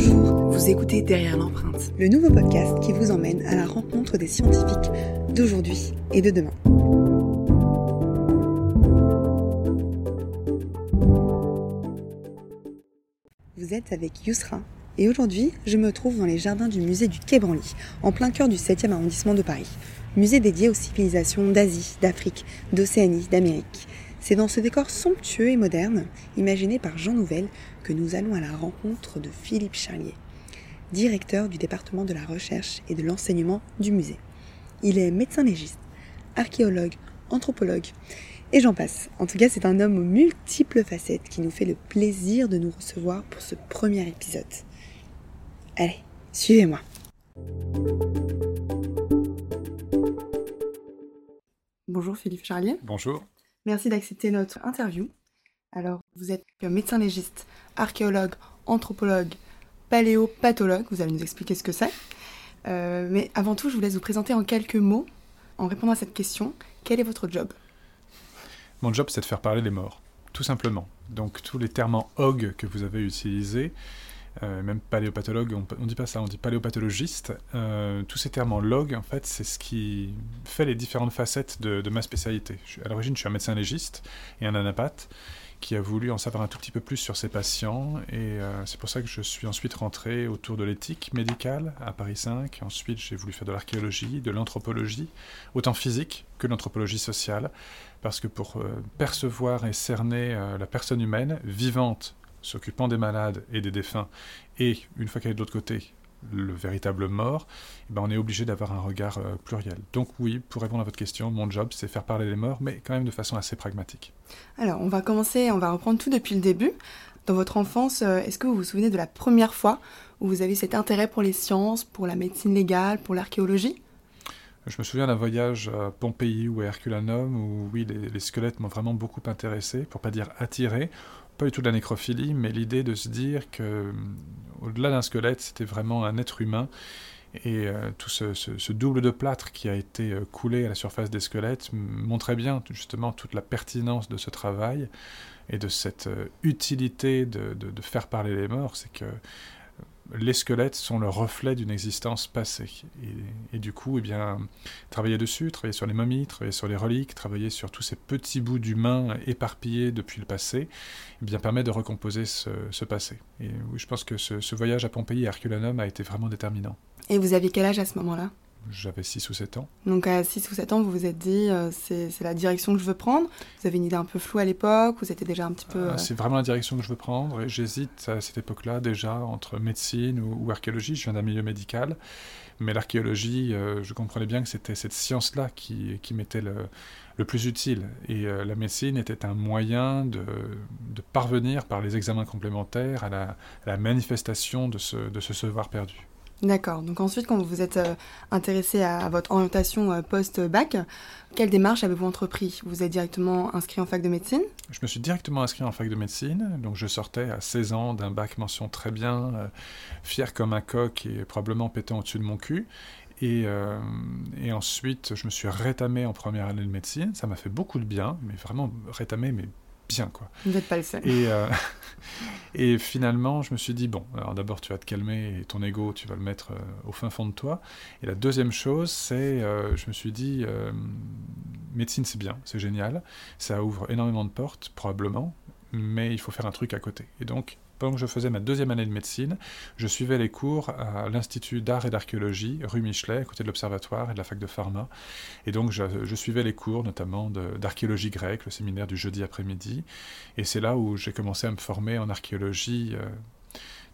Bonjour, vous écoutez Derrière l'empreinte, le nouveau podcast qui vous emmène à la rencontre des scientifiques d'aujourd'hui et de demain. Vous êtes avec Yousra et aujourd'hui je me trouve dans les jardins du musée du Quai Branly, en plein cœur du 7e arrondissement de Paris. Musée dédié aux civilisations d'Asie, d'Afrique, d'Océanie, d'Amérique. C'est dans ce décor somptueux et moderne, imaginé par Jean Nouvel, que nous allons à la rencontre de Philippe Charlier, directeur du département de la recherche et de l'enseignement du musée. Il est médecin légiste, archéologue, anthropologue, et j'en passe. En tout cas, c'est un homme aux multiples facettes qui nous fait le plaisir de nous recevoir pour ce premier épisode. Allez, suivez-moi. Bonjour Philippe Charlier. Bonjour. Merci d'accepter notre interview. Alors, vous êtes médecin légiste, archéologue, anthropologue, paléopathologue. Vous allez nous expliquer ce que c'est. Euh, mais avant tout, je vous laisse vous présenter en quelques mots. En répondant à cette question, quel est votre job? Mon job, c'est de faire parler les morts, tout simplement. Donc, tous les termes en og que vous avez utilisés, euh, même paléopathologue, on ne dit pas ça, on dit paléopathologiste. Euh, tous ces termes en log, en fait, c'est ce qui fait les différentes facettes de, ma spécialité. à l'origine, je suis un médecin légiste et un anapathe qui a voulu en savoir un tout petit peu plus sur ses patients. Et euh, c'est pour ça que je suis ensuite rentré autour de l'éthique médicale à Paris 5. Ensuite, j'ai voulu faire de l'archéologie, de l'anthropologie, autant physique que l'anthropologie sociale, parce que pour percevoir et cerner la personne humaine, vivante, s'occupant des malades et des défunts, et une fois qu'elle est de l'autre côté, le véritable mort, eh ben on est obligé d'avoir un regard euh, pluriel. Donc oui, pour répondre à votre question, mon job, c'est faire parler les morts, mais quand même de façon assez pragmatique. Alors, on va commencer, on va reprendre tout depuis le début. Dans votre enfance, euh, est-ce que vous vous souvenez de la première fois où vous avez cet intérêt pour les sciences, pour la médecine légale, pour l'archéologie? Je me souviens d'un voyage à Pompéi ou à Herculanum où oui, les, les squelettes m'ont vraiment beaucoup intéressé, pour pas dire attiré pas du tout de la nécrophilie, mais l'idée de se dire que, euh, au-delà d'un squelette, c'était vraiment un être humain. Et euh, tout ce, double de plâtre qui a été euh, coulé à la surface des squelettes montrait bien justement toute la pertinence de ce travail et de cette utilité de, de, faire parler les morts. C'est que les squelettes sont le reflet d'une existence passée. Et, du coup, eh bien, travailler dessus, travailler sur les momies, travailler sur les reliques, travailler sur tous ces petits bouts d'humains éparpillés depuis le passé, eh bien, permet de recomposer ce, passé. Et je pense que ce, ce voyage à Pompéi et Herculanum a été vraiment déterminant. Et vous aviez quel âge à ce moment-là? J'avais 6 ou 7 ans. Donc à 6 ou 7 ans, vous vous êtes dit, euh, c'est la direction que je veux prendre. Vous avez une idée un peu floue à l'époque, vous étiez déjà un petit peu... Euh, c'est vraiment la direction que je veux prendre. Et j'hésite à cette époque-là déjà entre médecine ou, archéologie. Je viens d'un milieu médical. Mais l'archéologie, euh, je comprenais bien que c'était cette science-là qui, qui m'était le, le, plus utile. Et la médecine était un moyen de, de, parvenir par les examens complémentaires à la, la manifestation de ce, de ce savoir perdu. D'accord. Donc ensuite, quand vous vous êtes euh, intéressé à, votre orientation euh, post-bac, quelle démarche avez-vous entrepris? Vous êtes directement inscrit en fac de médecine? Je me suis directement inscrit en fac de médecine. Donc je sortais à 16 ans d'un bac mention très bien, euh, fier comme un coq et probablement pétant au-dessus de mon cul. Et, et, ensuite, je me suis rétamé en première année de médecine. Ça m'a fait beaucoup de bien, mais vraiment rétamé, mais bien. Quoi. Vous n'êtes pas le seul. Et, euh, et finalement, je me suis dit, bon, alors d'abord, tu vas te calmer et ton ego, tu vas le mettre euh, au fin fond de toi. Et la deuxième chose, c'est, euh, je me suis dit, médecine, c'est bien, c'est génial. Ça ouvre énormément de portes, probablement, mais il faut faire un truc à côté. Et donc, pendant que je faisais ma deuxième année de médecine, je suivais les cours à l'Institut d'art et d'archéologie, rue Michelet, à côté de l'Observatoire et de la fac de pharma. Et donc, je, suivais les cours, notamment d'archéologie grecque, le séminaire du jeudi après-midi. Et c'est là où j'ai commencé à me former en archéologie. Euh,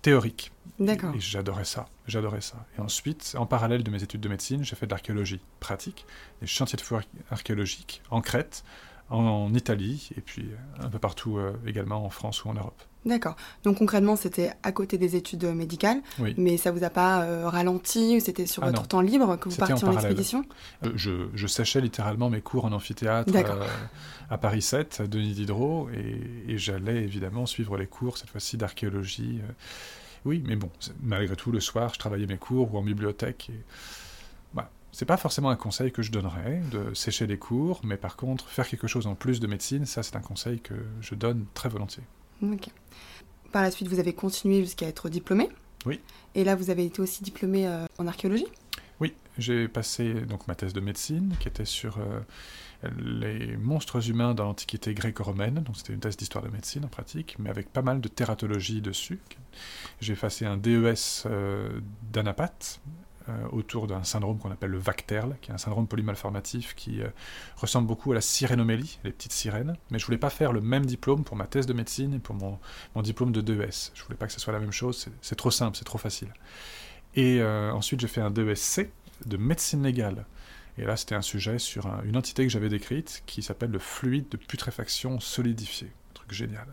théorique. D'accord. Et j'adorais ça, j'adorais ça. Et ensuite, en parallèle de mes études de médecine, j'ai fait de l'archéologie pratique, des chantiers de fouilles archéologiques en Crète, en, Italie, et puis un peu partout euh, également en France ou en Europe. D'accord. Donc concrètement, c'était à côté des études médicales, mais ça vous a pas euh, ralenti C'était sur ah votre temps libre que vous partiez en, expédition? Euh, je, séchais littéralement mes cours en amphithéâtre euh, à Paris 7, à Denis Diderot, et, j'allais évidemment suivre les cours, cette fois-ci d'archéologie. oui, mais bon, malgré tout, le soir, je travaillais mes cours ou en bibliothèque. Et... Voilà. C'est pas forcément un conseil que je donnerais, de sécher les cours, mais par contre, faire quelque chose en plus de médecine, ça c'est un conseil que je donne très volontiers. Par la suite, vous avez continué jusqu'à être diplômé. Oui. Et là, vous avez été aussi diplômé en archéologie Oui, j'ai passé donc ma thèse de médecine qui était sur les monstres humains dans l'Antiquité gréco-romaine, donc c'était une thèse d'histoire de médecine en pratique, mais avec pas mal de tératologie dessus. J'ai passé un DES euh, d'anapath euh, autour d'un syndrome qu'on appelle le VACTERL, qui est un syndrome polymalformatif qui euh, ressemble beaucoup à la sirénomélie, les petites sirènes, mais je voulais pas faire le même diplôme pour ma thèse de médecine et pour mon, diplôme de DES. Je voulais pas que ce soit la même chose, c'est trop simple, c'est trop facile. Et ensuite j'ai fait un DESC de médecine légale et là, c'était un sujet sur une entité que j'avais décrite qui s'appelle le fluide de putréfaction solidifié. Un truc génial.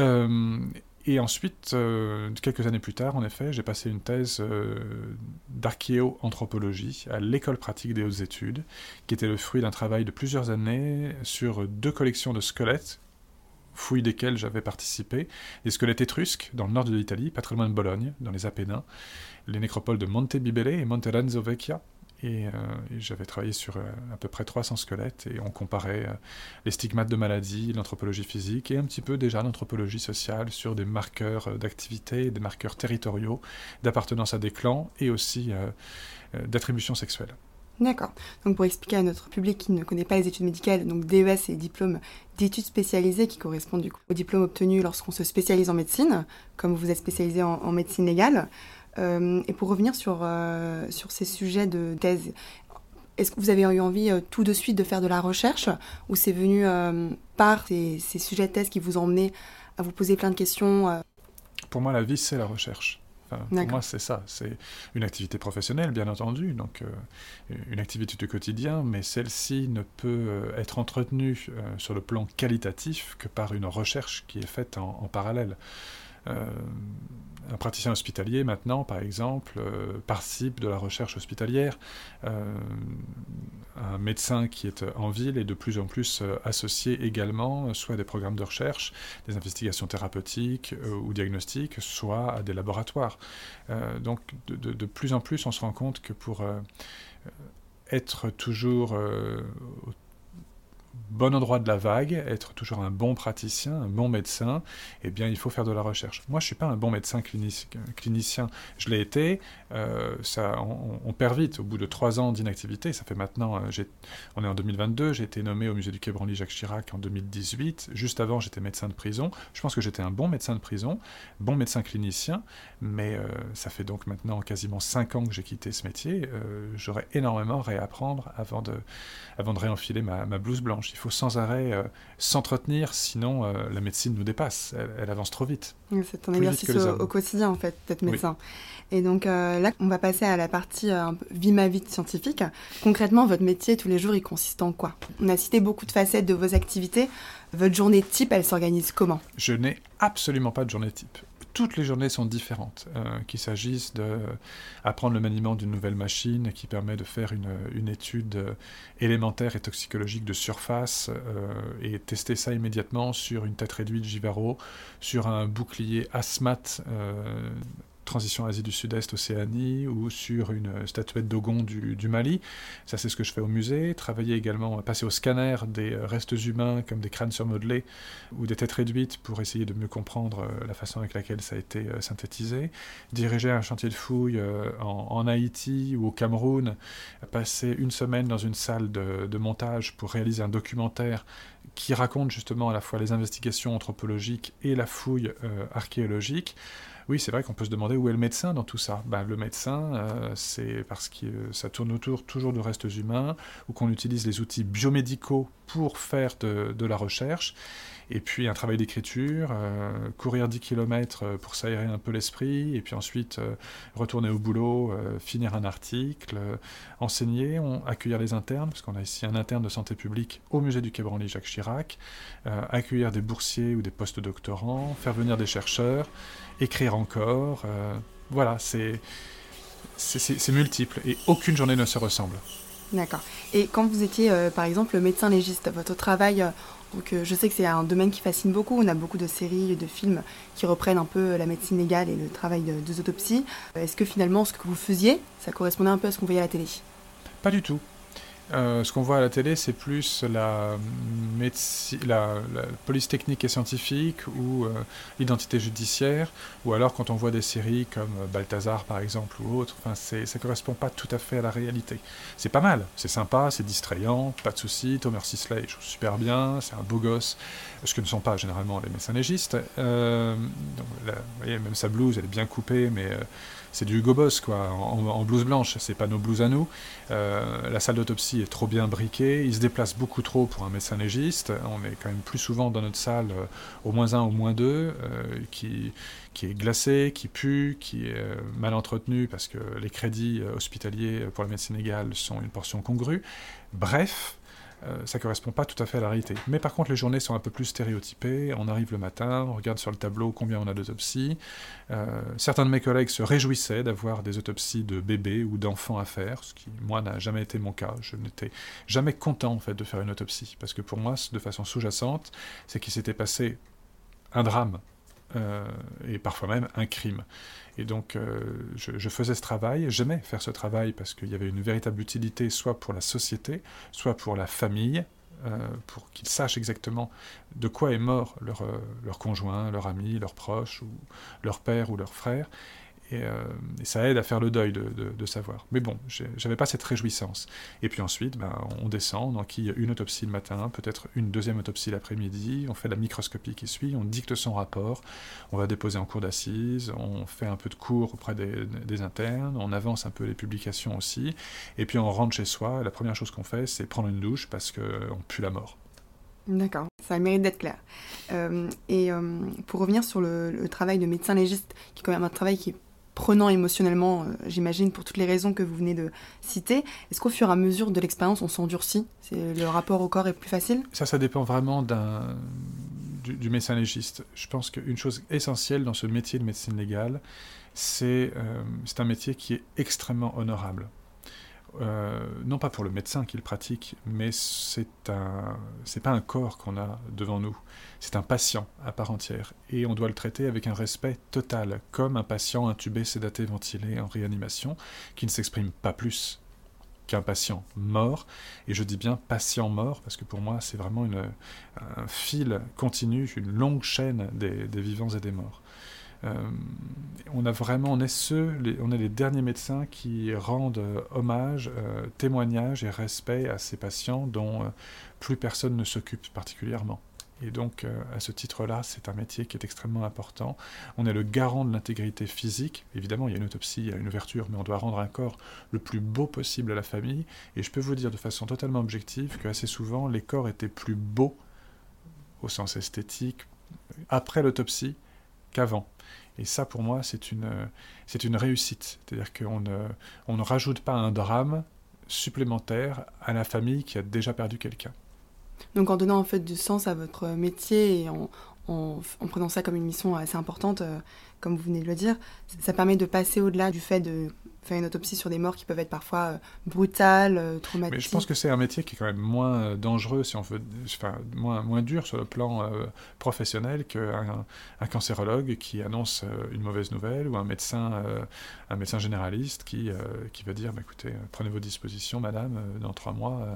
Euh, et ensuite, euh, quelques années plus tard, en effet, j'ai passé une thèse euh, d'archéo-anthropologie à l'école pratique des hautes études, qui était le fruit d'un travail de plusieurs années sur deux collections de squelettes, fouilles desquelles j'avais participé, des squelettes étrusques dans le nord de l'Italie, loin de Bologne, dans les Apennins, les nécropoles de Monte Bibele et Monte Ranzo Euh, et, j'avais travaillé sur euh, à peu près 300 squelettes et on comparait euh, les stigmates de maladie, l'anthropologie physique et un petit peu déjà l'anthropologie sociale sur des marqueurs d'activité, des marqueurs territoriaux, d'appartenance à des clans et aussi d'attribution sexuelle. D'accord. Donc pour expliquer à notre public qui ne connaît pas les études médicales, donc DES et diplôme d'études spécialisées qui correspondent du coup au diplôme obtenu lorsqu'on se spécialise en médecine, comme vous êtes spécialisé en médecine légale. Euh, et pour revenir sur, euh, sur ces sujets de thèse, est-ce que vous avez eu envie euh, tout de suite de faire de la recherche ou c'est venu par ces, ces, sujets de thèse qui vous ont emmené à vous poser plein de questions Pour moi, la vie, c'est la recherche. pour moi, c'est ça. C'est une activité professionnelle, bien entendu, donc une activité du quotidien, mais celle-ci ne peut être entretenue sur le plan qualitatif que par une recherche qui est faite en, en parallèle. Euh, un praticien hospitalier maintenant, par exemple, euh, participe de la recherche hospitalière. Euh, un médecin qui est en ville est de plus en plus associé également soit à des programmes de recherche, des investigations thérapeutiques ou diagnostiques, soit à des laboratoires. donc de, de, plus en plus, on se rend compte que pour être toujours bon endroit de la vague, être toujours un bon praticien, un bon médecin, eh bien, il faut faire de la recherche. Moi, je ne suis pas un bon médecin clinicien. Je l'ai été. Euh, ça, on, perd vite. Au bout de trois ans d'inactivité, ça fait maintenant, euh, on est en 2022, j'ai été nommé au musée du Quai Branly Jacques Chirac en 2018. Juste avant, j'étais médecin de prison. Je pense que j'étais un bon médecin de prison, bon médecin clinicien, mais euh, ça fait donc maintenant quasiment cinq ans que j'ai quitté ce métier. J'aurais énormément à réapprendre avant de, avant de réenfiler ma, ma blouse blanche. Il faut sans arrêt euh, s'entretenir, sinon euh, la médecine nous dépasse, elle, avance trop vite. C'est ton exercice au, quotidien en fait, d'être médecin. Et donc euh, là, on va passer à la partie vie ma vie scientifique. Concrètement, votre métier tous les jours, il consiste en quoi? On a cité beaucoup de facettes de vos activités. Votre journée type, elle s'organise comment? Je n'ai absolument pas de journée type toutes les journées sont différentes, euh, qu'il s'agisse d'apprendre le maniement d'une nouvelle machine qui permet de faire une, étude euh, élémentaire et toxicologique de surface euh, et tester ça immédiatement sur une tête réduite Givaro, sur un bouclier asthmate transition Asie du Sud-Est, Océanie, ou sur une statuette d'Ogon du, Mali. Ça, c'est ce que je fais au musée. Travailler également, passer au scanner des restes humains comme des crânes surmodelés ou des têtes réduites pour essayer de mieux comprendre euh, la façon avec laquelle ça a été euh, synthétisé. Diriger un chantier de fouilles euh, en, Haïti ou au Cameroun. Passer une semaine dans une salle de montage pour réaliser un documentaire qui raconte justement à la fois les investigations anthropologiques et la fouille archéologique. Oui, c'est vrai qu'on peut se demander où est le médecin dans tout ça. Ben, le médecin, euh, c'est parce que ça tourne autour toujours de restes humains, ou qu'on utilise les outils biomédicaux pour faire de la recherche et puis un travail d'écriture, euh, courir 10 km euh, pour s'aérer un peu l'esprit, et puis ensuite euh, retourner au boulot, finir un article, enseigner, accueillir les internes, parce qu'on a ici un interne de santé publique au musée du Quai Branly Jacques Chirac, accueillir des boursiers ou des post-doctorants, faire venir des chercheurs, écrire encore, voilà, c'est c'est multiple, et aucune journée ne se ressemble. D'accord. Et quand vous étiez, par exemple, médecin légiste, votre travail donc euh, je sais que c'est un domaine qui fascine beaucoup. On a beaucoup de séries, de films qui reprennent un peu la médecine légale et le travail de, deux autopsies. Est-ce que finalement ce que vous faisiez, ça correspondait un peu à ce qu'on voyait à la télé? Pas du tout. Euh, ce qu'on voit à la télé, c'est plus la, la, police technique et scientifique ou euh, l'identité judiciaire, ou alors quand on voit des séries comme Balthazar par exemple ou autre, enfin, ça correspond pas tout à fait à la réalité. C'est pas mal, c'est sympa, c'est distrayant, pas de souci. Thomas Sisley joue super bien, c'est un beau gosse, ce que ne sont pas généralement les médecins légistes. Euh, vous voyez, même sa blouse, elle est bien coupée, mais c'est du Hugo Boss, quoi, en, blouse blanche, c'est pas nos blouses à nous. Euh, la salle d'autopsie est trop bien briquée, il se déplace beaucoup trop pour un médecin légiste. On est quand même plus souvent dans notre salle euh, au moins un, au moins deux, euh, qui, qui est glacée, qui pue, qui est mal entretenue parce que les crédits hospitaliers pour la médecine légale sont une portion congrue. Bref, ça correspond pas tout à fait à la réalité. Mais par contre, les journées sont un peu plus stéréotypées. On arrive le matin, on regarde sur le tableau combien on a d'autopsies. Euh, certains de mes collègues se réjouissaient d'avoir des autopsies de bébés ou d'enfants à faire, ce qui, moi, n'a jamais été mon cas. Je n'étais jamais content, en fait, de faire une autopsie. Parce que pour moi, de façon sous-jacente, c'est qu'il s'était passé un drame euh, et parfois même un crime. Et donc euh, je, faisais ce travail, j'aimais faire ce travail parce qu'il y avait une véritable utilité soit pour la société, soit pour la famille, euh, pour qu'ils sachent exactement de quoi est mort leur, leur conjoint, leur ami, leur proche, ou leur père ou leur frère. Euh, et, ça aide à faire le deuil de, savoir. Mais bon, j'avais pas cette réjouissance. Et puis ensuite, ben, on descend, on enquille une autopsie le matin, peut-être une deuxième autopsie l'après-midi, on fait la microscopie qui suit, on dicte son rapport, on va déposer en cours d'assises, on fait un peu de cours auprès des, internes, on avance un peu les publications aussi, et puis on rentre chez soi, la première chose qu'on fait, c'est prendre une douche parce qu'on pue la mort. D'accord, ça mérite d'être clair. Euh, et euh, pour revenir sur le, le, travail de médecin légiste, qui est quand même un travail qui est prenant émotionnellement, euh, j'imagine, pour toutes les raisons que vous venez de citer. Est-ce qu'au fur et à mesure de l'expérience, on s'endurcit? Le rapport au corps est plus facile? Ça, ça dépend vraiment du, médecin légiste. Je pense qu'une chose essentielle dans ce métier de médecine légale, c'est, euh, c'est un métier qui est extrêmement honorable. Euh, non pas pour le médecin qui le pratique, mais c'est un, pas un corps qu'on a devant nous, c'est un patient à part entière, et on doit le traiter avec un respect total, comme un patient intubé, sédaté, ventilé en réanimation, qui ne s'exprime pas plus qu'un patient mort, et je dis bien patient mort, parce que pour moi c'est vraiment une, un fil continu, une longue chaîne des vivants et des morts. Euh, on a vraiment, on est ceux, on est les derniers médecins qui rendent euh, hommage, euh, témoignage et respect à ces patients dont plus personne ne s'occupe particulièrement. Et donc, à ce titre-là, c'est un métier qui est extrêmement important. On est le garant de l'intégrité physique. Évidemment, il y a une autopsie, il y a une ouverture, mais on doit rendre un corps le plus beau possible à la famille. Et je peux vous dire de façon totalement objective que assez souvent, les corps étaient plus beaux, au sens esthétique, après l'autopsie qu'avant. Et ça, pour moi, c'est une, c'est une réussite. C'est-à-dire qu'on ne, on ne rajoute pas un drame supplémentaire à la famille qui a déjà perdu quelqu'un. Donc en donnant en fait du sens à votre métier et en, en, prenant ça comme une mission assez importante, euh, comme vous venez de le dire, ça permet de passer au-delà du fait de faire une autopsie sur des morts qui peuvent être parfois euh, brutales, euh, traumatiques. Mais je pense que c'est un métier qui est quand même moins dangereux, si on veut, enfin, moins, moins dur sur le plan professionnel qu'un un cancérologue qui annonce une mauvaise nouvelle ou un médecin, un médecin généraliste qui, qui va dire bah, écoutez, prenez vos dispositions, madame, dans trois mois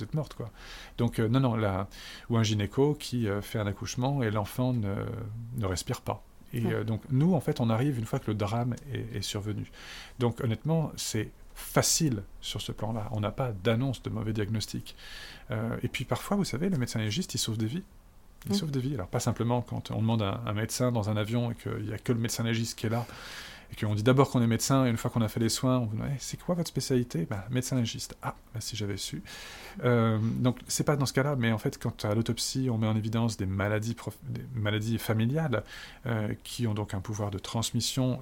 vous êtes morte quoi. Donc non non là ou un gynéco qui fait un accouchement et l'enfant ne, ne respire pas. Et euh, donc nous, en fait, on arrive une fois que le drame est, survenu. Donc honnêtement, c'est facile sur ce plan-là. On n'a pas d'annonce de mauvais diagnostic. Euh, et puis parfois, vous savez, le médecin légiste, il sauve des vies. Il sauve des vies. Alors pas simplement quand on demande à un médecin dans un avion et qu'il n'y a que le médecin légiste qui est là et qu'on dit d'abord qu'on est médecin, et une fois qu'on a fait les soins, on vous dit c'est quoi votre spécialité? Bah, Médecin légiste. Ah, bah, si j'avais su. Euh, donc, c'est pas dans ce cas-là, mais en fait, quand à l'autopsie, on met en évidence des maladies, des maladies familiales euh, qui ont donc un pouvoir de transmission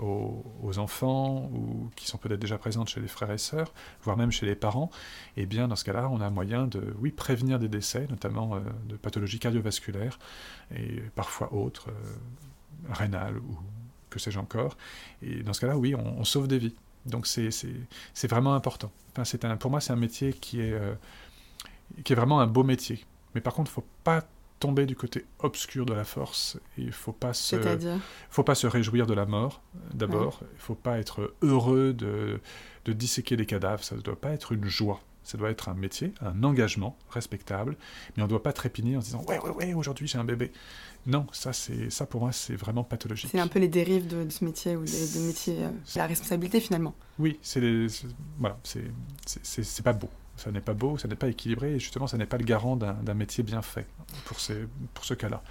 euh, aux, enfants ou qui sont peut-être déjà présentes chez les frères et sœurs, voire même chez les parents, et eh bien, dans ce cas-là, on a moyen de, oui, prévenir des décès, notamment euh, de pathologies cardiovasculaires et parfois autres, rénales ou que sais-je encore. Et dans ce cas-là, oui, on, sauve des vies. Donc c'est vraiment important. Enfin, un, pour moi, c'est un métier qui est, euh, qui est vraiment un beau métier. Mais par contre, il ne faut pas tomber du côté obscur de la force. Il ne faut pas se, C'est-à-dire? faut pas se réjouir de la mort, d'abord. Il ne faut pas être heureux de, de disséquer les cadavres. Ça ne doit pas être une joie. Ça doit être un métier, un engagement respectable, mais on ne doit pas trépigner en se disant ouais ouais ouais aujourd'hui j'ai un bébé. Non, ça c'est ça pour moi c'est vraiment pathologique. C'est un peu les dérives de, de ce métier ou des de métiers, euh, la responsabilité finalement. Oui, c'est voilà, c'est pas beau. Ça n'est pas beau, ça n'est pas équilibré, et justement, ça n'est pas le garant d'un d'un métier bien fait pour, ces, pour ce cas-là.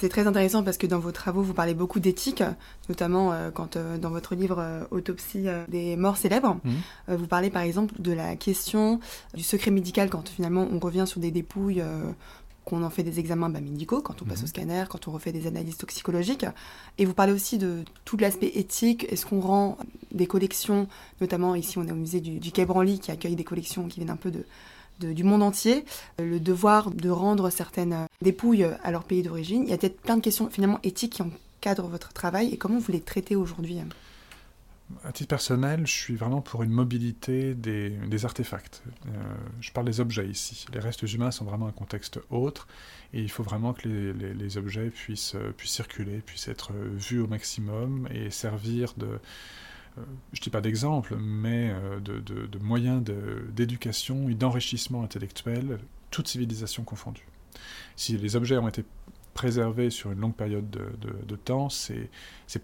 C'est très intéressant parce que dans vos travaux, vous parlez beaucoup d'éthique, notamment euh, quand euh, dans votre livre euh, Autopsie des morts célèbres, Mhm. vous parlez par exemple de la question du secret médical quand finalement on revient sur des dépouilles, qu'on en fait des examens bah, médicaux, quand on passe Mhm. au scanner, quand on refait des analyses toxicologiques. Et vous parlez aussi de tout l'aspect éthique. Est-ce qu'on rend des collections, notamment ici on est au musée du, du Quai Branly qui accueille des collections qui viennent un peu de, du monde entier, euh, le devoir de rendre certaines euh, dépouilles à leur pays d'origine. Il y a peut-être plein de questions finalement éthiques qui encadrent votre travail et comment vous les traitez aujourd'hui. À titre personnel, je suis vraiment pour une mobilité des, artefacts. Euh, je parle des objets ici. Les restes humains sont vraiment un contexte autre, et il faut vraiment que les, objets puissent, circuler, puissent être vus au maximum et servir de, je ne dis pas d'exemple, mais euh, de, de, de moyen de- d'éducation et d'enrichissement intellectuel, toute civilisation confondue. Si les objets ont été préservés sur une longue période de, temps, c'est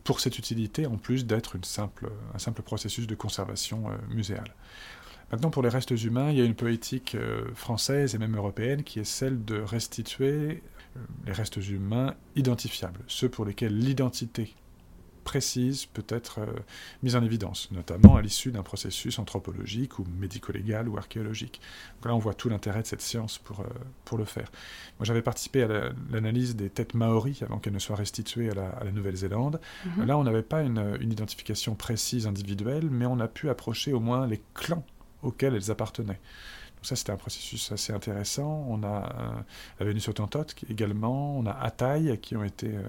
pour cette utilité en plus d'être un simple processus de conservation euh, muséale. Maintenant, pour les restes humains, il y a une poétique euh, française et même européenne qui est celle de restituer les restes humains identifiables, ceux pour lesquels l'identité précise peut être euh, mise en évidence, notamment à l'issue d'un processus anthropologique ou médico-légal ou archéologique. Donc là, on voit tout l'intérêt de cette science pour, euh, pour le faire. Moi, j'avais participé à la- l'analyse des têtes maoris avant qu'elles ne soient restituées à la, à la Nouvelle-Zélande. Mhm. Là, on n'avait pas une, une identification précise individuelle, mais on a pu approcher au moins les clans auxquels elles appartenaient. Donc ça, c'était un processus assez intéressant. On a euh, la Vénus autantote qui- également, on a Ataï qui ont été euh,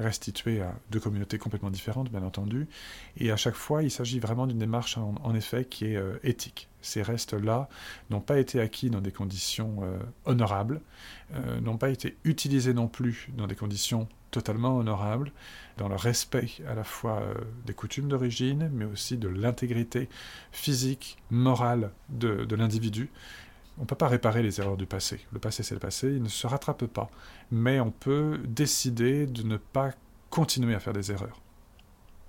restitués à deux communautés complètement différentes, bien entendu. Et à chaque fois, il s'agit vraiment d'une démarche, en, effet, qui est euh, éthique. Ces restes-là n'ont pas été acquis dans des conditions honorables, n'ont pas été utilisés non plus dans des conditions totalement honorables, dans le respect à la fois euh, des coutumes d'origine, mais aussi de l'intégrité physique, morale de, de l'individu. On ne peut pas réparer les erreurs du passé. Le passé, c'est le passé, il ne se rattrape pas. Mais on peut décider de ne pas continuer à faire des erreurs.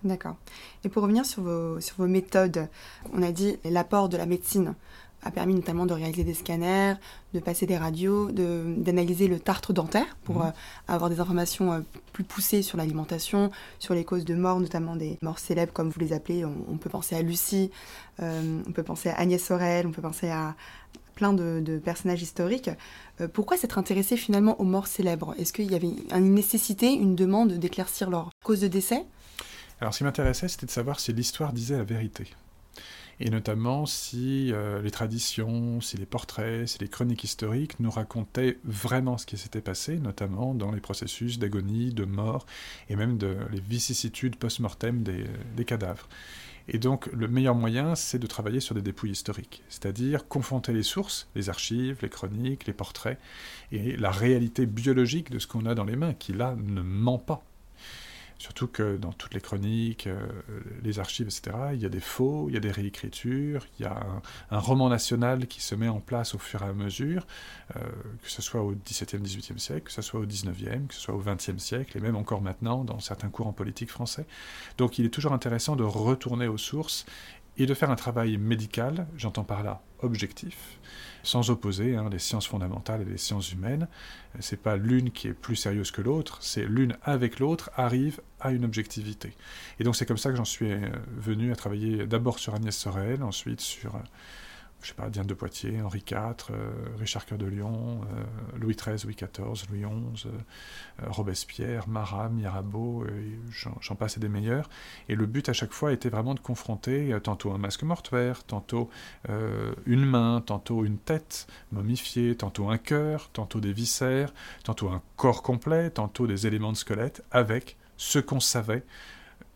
D'accord. Et pour revenir sur vos, sur vos méthodes, on a dit l'apport de la médecine a permis notamment de réaliser des scanners, de passer des radios, de- d'analyser le tartre dentaire pour Mhm. euh, avoir des informations euh, plus poussées sur l'alimentation, sur les causes de mort, notamment des morts célèbres comme vous les appelez. On, on peut penser à Lucie, euh, on peut penser à Agnès Sorel, on peut penser à plein de, de personnages historiques. Pourquoi s'être intéressé finalement aux morts célèbres? Est-ce qu'il y avait une nécessité, une demande d'éclaircir leur cause de décès? Alors, ce qui m'intéressait, c'était de savoir si l'histoire disait la vérité. Et notamment si euh, les traditions, si les portraits, si les chroniques historiques nous racontaient vraiment ce qui s'était passé, notamment dans les processus d'agonie, de mort, et même les vicissitudes post-mortem des, des cadavres. Et donc, le meilleur moyen, c'est de travailler sur des dépouilles historiques, c'est-à-dire confronter les sources, les archives, les chroniques, les portraits, et la réalité biologique de ce qu'on a dans les mains, qui là ne ment pas. Surtout que dans toutes les chroniques, euh, les archives, etc., il y a des faux, il y a des réécritures, il y a un, roman national qui se met en place au fur et à mesure, euh, que ce soit au XVIIe, XVIIIe siècle, que ce soit au XIXe, que ce soit au XXe siècle, et même encore maintenant dans certains courants politiques français. Donc il est toujours intéressant de retourner aux sources et de faire un travail médical, j'entends par là objectif, sans opposer hein, les sciences fondamentales et les sciences humaines. C'est pas l'une qui est plus sérieuse que l'autre, c'est l'une avec l'autre arrive à une objectivité. Et donc c'est comme ça que j'en suis euh, venu à travailler d'abord sur Agnès Sorel, ensuite sur euh, je sais pas, Diane de Poitiers, Henri IV, euh, Richard Cœur de Lion, euh, Louis XIII, Louis XIV, Louis XI, euh, Robespierre, Marat, Mirabeau, j'en passe et des meilleurs. Et le but à chaque fois était vraiment de confronter tantôt un masque mortuaire, tantôt une main, tantôt une tête momifiée, tantôt un cœur, tantôt des viscères, tantôt un corps complet, tantôt des éléments de squelette, avec ce qu'on savait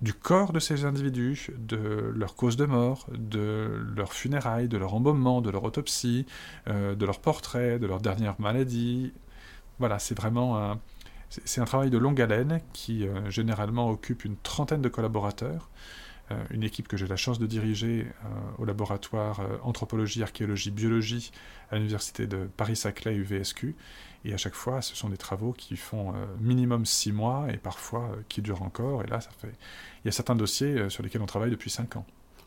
du corps de ces individus, de leur cause de mort, de leur funérailles, de leur embaumement, de leur autopsie, euh, de leur portrait, de leur dernière maladie. voilà, c'est vraiment un, c'est un travail de longue haleine qui euh, généralement occupe une trentaine de collaborateurs. Euh, une équipe que j'ai la chance de diriger euh, au laboratoire anthropologie, archéologie, biologie à l'université de Paris-Saclay UVSQ. Et à chaque fois, ce sont des travaux qui font minimum six mois et parfois qui durent encore. Et là, ça fait. Il y a certains dossiers sur lesquels on travaille depuis cinq ans.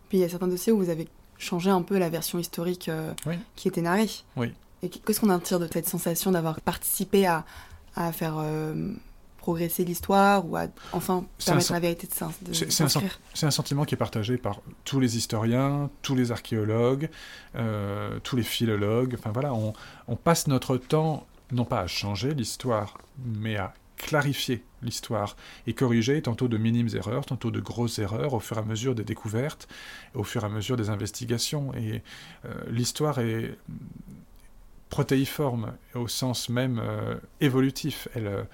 Puis il y a certains dossiers où vous avez changé un peu la version historique qui était narrée. Oui. Et qu'est-ce qu'on en tire de cette sensation d'avoir participé à, à faire euh, progresser l'histoire ou à enfin permettre la vérité de, de C'est un, un, sentiment qui est partagé par tous les historiens, tous les archéologues, euh, tous les philologues. Enfin voilà, on, on passe notre temps non pas à changer l'histoire, mais à clarifier l'histoire et corriger tantôt de minimes erreurs, tantôt de grosses erreurs au fur et à mesure des découvertes, au fur et à mesure des investigations. Et euh, l'histoire est protéiforme au sens même euh, évolutif. Elle,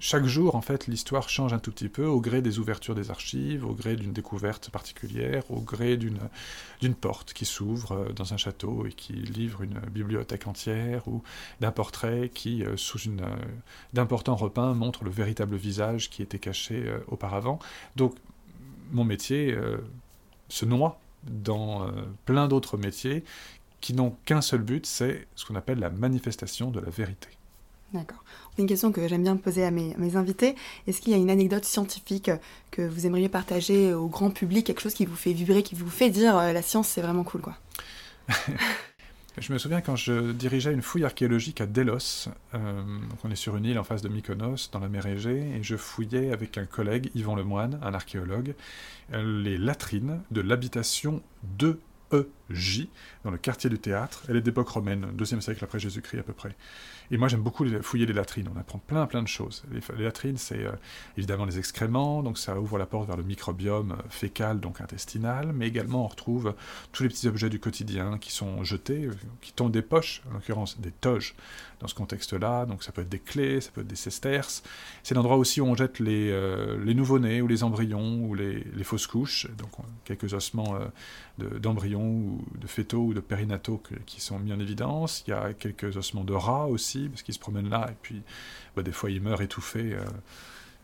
chaque jour, en fait, l'histoire change un tout petit peu au gré des ouvertures des archives, au gré d'une découverte particulière, au gré d'une, porte qui s'ouvre euh, dans un château et qui livre une bibliothèque entière, ou d'un portrait qui, sous une, d'importants repins, montre le véritable visage qui était caché auparavant. Donc, mon métier se noie dans plein d'autres métiers qui n'ont qu'un seul but, c'est ce qu'on appelle la manifestation de la vérité. D'accord. Une question que j'aime bien poser à mes, invités. Est-ce qu'il y a une anecdote scientifique euh, que vous aimeriez partager au grand public, quelque chose qui vous fait vibrer, qui vous fait dire euh, la science c'est vraiment cool quoi? Je me souviens quand je dirigeais une fouille archéologique à Delos, euh, on est sur une île en face de Mykonos, dans la mer Égée, et je fouillais avec un collègue, Yvan Lemoine, un archéologue, les latrines de l'habitation 2E e. J, dans le quartier du théâtre. Elle est d'époque romaine, deuxième siècle après Jésus-Christ à peu près. Et moi, j'aime beaucoup fouiller les latrines. On apprend plein, plein de choses. Les, latrines, c'est euh, évidemment les excréments, donc ça ouvre la porte vers le microbiome euh, fécal, donc intestinal, mais également on retrouve euh, tous les petits objets du quotidien qui sont jetés, qui tombent des poches, en l'occurrence des toges, dans ce contexte-là. Donc ça peut être des clés, ça peut être des sesterces. C'est l'endroit aussi où on jette les, les nouveau-nés, ou les embryons, ou les, fausses couches, donc quelques ossements d'embryons de, de fœtaux ou de périnataux qui sont mis en évidence. Il y a quelques ossements de rats aussi parce qu'il se promène là, et puis bah, des fois il meurt étouffé euh,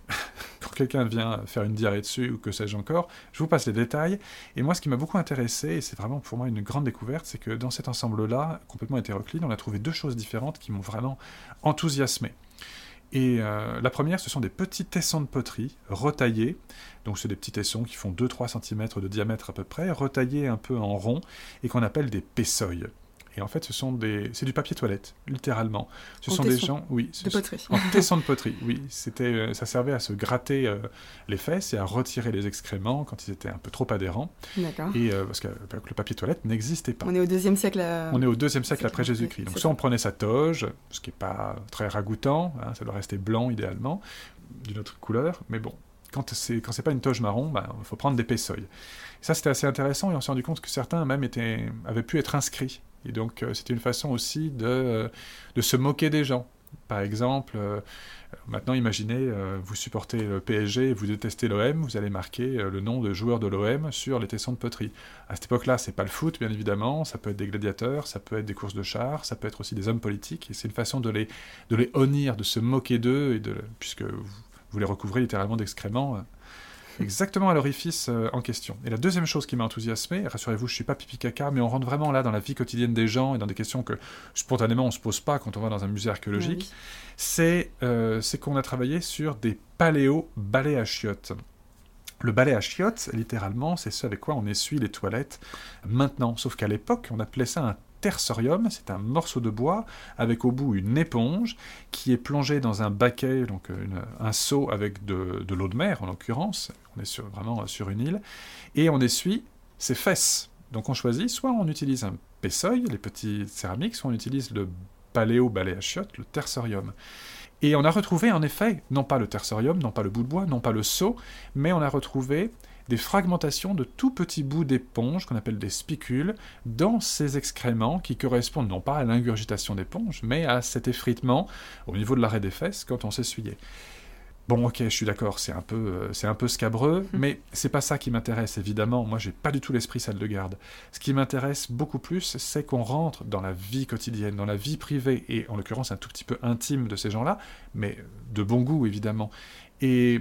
quand quelqu'un vient faire une diarrhée dessus, ou que sais-je encore. Je vous passe les détails. Et moi, ce qui m'a beaucoup intéressé, et c'est vraiment pour moi une grande découverte, c'est que dans cet ensemble-là, complètement hétéroclite, on a trouvé deux choses différentes qui m'ont vraiment enthousiasmé. Et euh, la première, ce sont des petits tessons de poterie retaillés. Donc, c'est des petits tessons qui font 2-3 cm de diamètre à peu près, retaillés un peu en rond, et qu'on appelle des pessoyes. Et en fait, ce sont des, c'est du papier toilette, littéralement. Ce sont des gens, oui, de poterie. en tesson de poterie, oui. C'était, euh, ça servait à se gratter euh, les fesses et à retirer les excréments quand ils étaient un peu trop adhérents. D'accord. Et euh, parce que le papier toilette n'existait pas. On est au deuxième siècle. On est au deuxième siècle après Jésus-Christ. Donc soit on prenait sa toge, ce qui est pas très ragoûtant, hein, ça doit rester blanc idéalement, d'une autre couleur, mais bon, quand c'est quand c'est pas une toge marron, il bah, faut prendre des pessoyes. Ça c'était assez intéressant et on s'est rendu compte que certains même étaient, avaient pu être inscrits et donc, euh, c'était une façon aussi de, euh, de, se moquer des gens. Par exemple, euh, maintenant imaginez, vous supportez le PSG, vous détestez l'OM, vous allez marquer le nom de joueur de l'OM sur les tessons de poterie. À cette époque-là, c'est pas le foot, bien évidemment, ça peut être des gladiateurs, ça peut être des courses de chars, ça peut être aussi des hommes politiques, et c'est une façon de les, de honnir, de se moquer d'eux, et de, puisque vous, vous les recouvrez littéralement d'excréments exactement à l'orifice euh, en question. Et la deuxième chose qui m'a enthousiasmé, rassurez-vous, je suis pas pipi caca, mais on rentre vraiment là dans la vie quotidienne des gens et dans des questions que spontanément on se pose pas quand on va dans un musée archéologique, euh, c'est qu'on a travaillé sur des paléo-balais à chiottes. Le balai à chiottes, littéralement, c'est ce avec quoi on essuie les toilettes maintenant. Sauf qu'à l'époque, on appelait ça un c'est un morceau de bois avec au bout une éponge qui est plongée dans un baquet, donc euh, un seau avec de, l'eau de mer en l'occurrence, on est sur, vraiment sur une île, et on essuie ses fesses. Donc on choisit, soit on utilise un pessoy, les petits céramiques, soit on utilise le paléo balai à le tersorium. Et on a retrouvé en effet, non pas le tersorium, non pas le bout de bois, non pas le seau, mais on a retrouvé des fragmentations de tout petits bouts d'éponge, qu'on appelle des spicules, dans ces excréments qui correspondent non pas à l'ingurgitation d'éponge, mais à cet effritement au niveau de l'arrêt des fesses quand on s'essuyait. Bon, ok, je suis d'accord, c'est un peu, euh, c'est un peu scabreux, mmh. mais c'est pas ça qui m'intéresse, évidemment. Moi, j'ai pas du tout l'esprit salle de garde. Ce qui m'intéresse beaucoup plus, c'est qu'on rentre dans la vie quotidienne, dans la vie privée, et en l'occurrence un tout petit peu intime de ces gens-là, mais de bon goût, évidemment. Et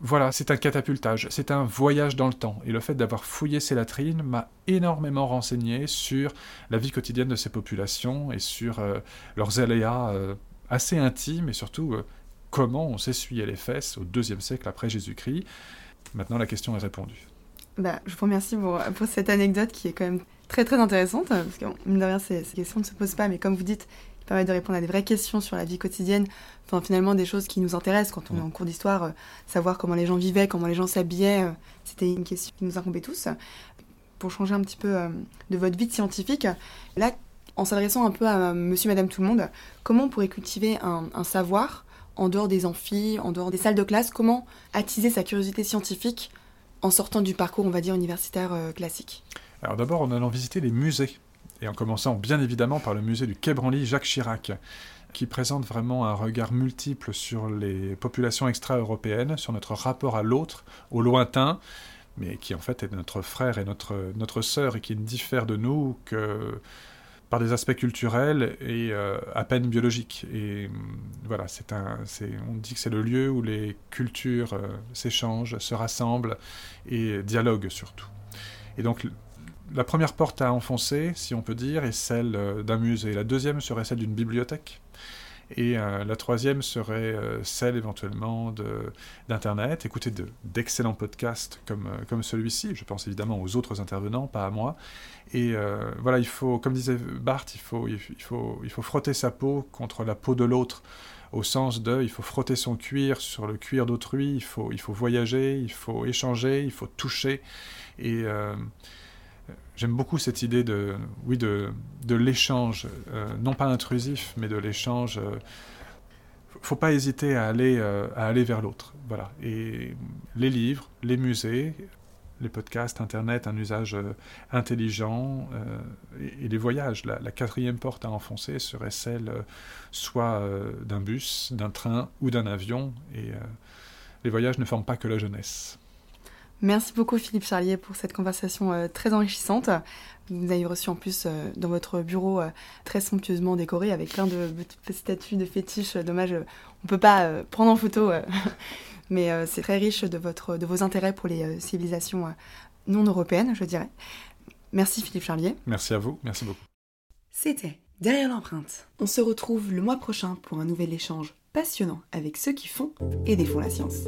voilà, c'est un catapultage, c'est un voyage dans le temps. Et le fait d'avoir fouillé ces latrines m'a énormément renseigné sur la vie quotidienne de ces populations et sur euh, leurs aléas euh, assez intimes et surtout comment on s'essuyait les fesses au deuxième siècle après Jésus-Christ. Maintenant, la question est répondue. Bah, je vous remercie pour, pour, cette anecdote qui est quand même très très intéressante, parce que mine de rien, ces, questions ne se posent pas, mais comme vous dites, il permet de répondre à des vraies questions sur la vie quotidienne, enfin finalement des choses qui nous intéressent. Quand on est en cours d'histoire, euh, savoir comment les gens vivaient, comment les gens s'habillaient, euh, c'était une question qui nous incombait tous. Pour changer un petit peu euh, de votre vie de scientifique, là, en s'adressant un peu à monsieur, madame, tout le monde, comment on pourrait cultiver un, un savoir en dehors des amphis, en dehors des salles de classe, comment attiser sa curiosité scientifique en sortant du parcours, on va dire, universitaire classique? Alors d'abord, en allant visiter les musées, et en commençant bien évidemment par le musée du Quai Branly Jacques Chirac, qui présente vraiment un regard multiple sur les populations extra-européennes, sur notre rapport à l'autre, au lointain, mais qui en fait est notre frère et notre, notre sœur, et qui ne diffère de nous que par des aspects culturels et euh, à peine biologiques. Et mm, voilà, c'est un, on dit que c'est le lieu où les cultures euh, s'échangent, se rassemblent et dialoguent surtout. Et donc la première porte à enfoncer, si on peut dire, est celle euh, d'un musée. La deuxième serait celle d'une bibliothèque. Et euh, la troisième serait euh, celle éventuellement d'Internet, écouter d'excellents podcasts comme, comme celui-ci. Je pense évidemment aux autres intervenants, pas à moi. Et voilà, il faut, comme disait Bart, il faut, il, faut, il faut frotter sa peau contre la peau de l'autre au sens de il faut frotter son cuir sur le cuir d'autrui, il faut, il faut voyager, il faut échanger, il faut toucher. Et J'aime beaucoup cette idée de, oui, de, de l'échange, euh, non pas intrusif, mais de l'échange. ne euh, faut pas hésiter à aller, euh, à aller vers l'autre. Voilà. Et les livres, les musées, les podcasts, Internet, un usage intelligent, et, les voyages. La, la, quatrième porte à enfoncer serait celle soit d'un bus, d'un train ou d'un avion. Et les voyages ne forment pas que la jeunesse. Merci beaucoup Philippe Charlier pour cette conversation euh, très enrichissante. Vous avez reçu en plus euh, dans votre bureau euh, très somptueusement décoré avec plein de, statues, de fétiches. Dommage, on ne peut pas prendre en photo, mais c'est très riche de, votre, de vos intérêts pour les civilisations non européennes, je dirais. Merci Philippe Charlier. Merci à vous, merci beaucoup. C'était Derrière l'empreinte. On se retrouve le mois prochain pour un nouvel échange passionnant avec ceux qui font et défont la science.